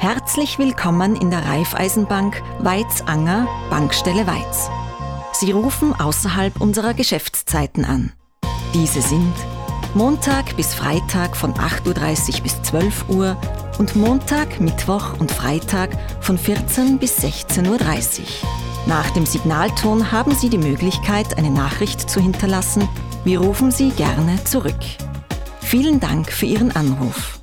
Herzlich willkommen in der Raiffeisenbank Weizanger, Bankstelle Weiz. Sie rufen außerhalb unserer Geschäftszeiten an. Diese sind Montag bis Freitag von 8.30 Uhr bis 12 Uhr und Montag, Mittwoch und Freitag von 14 bis 16.30 Uhr. Nach dem Signalton haben Sie die Möglichkeit, eine Nachricht zu hinterlassen. Wir rufen Sie gerne zurück. Vielen Dank für Ihren Anruf.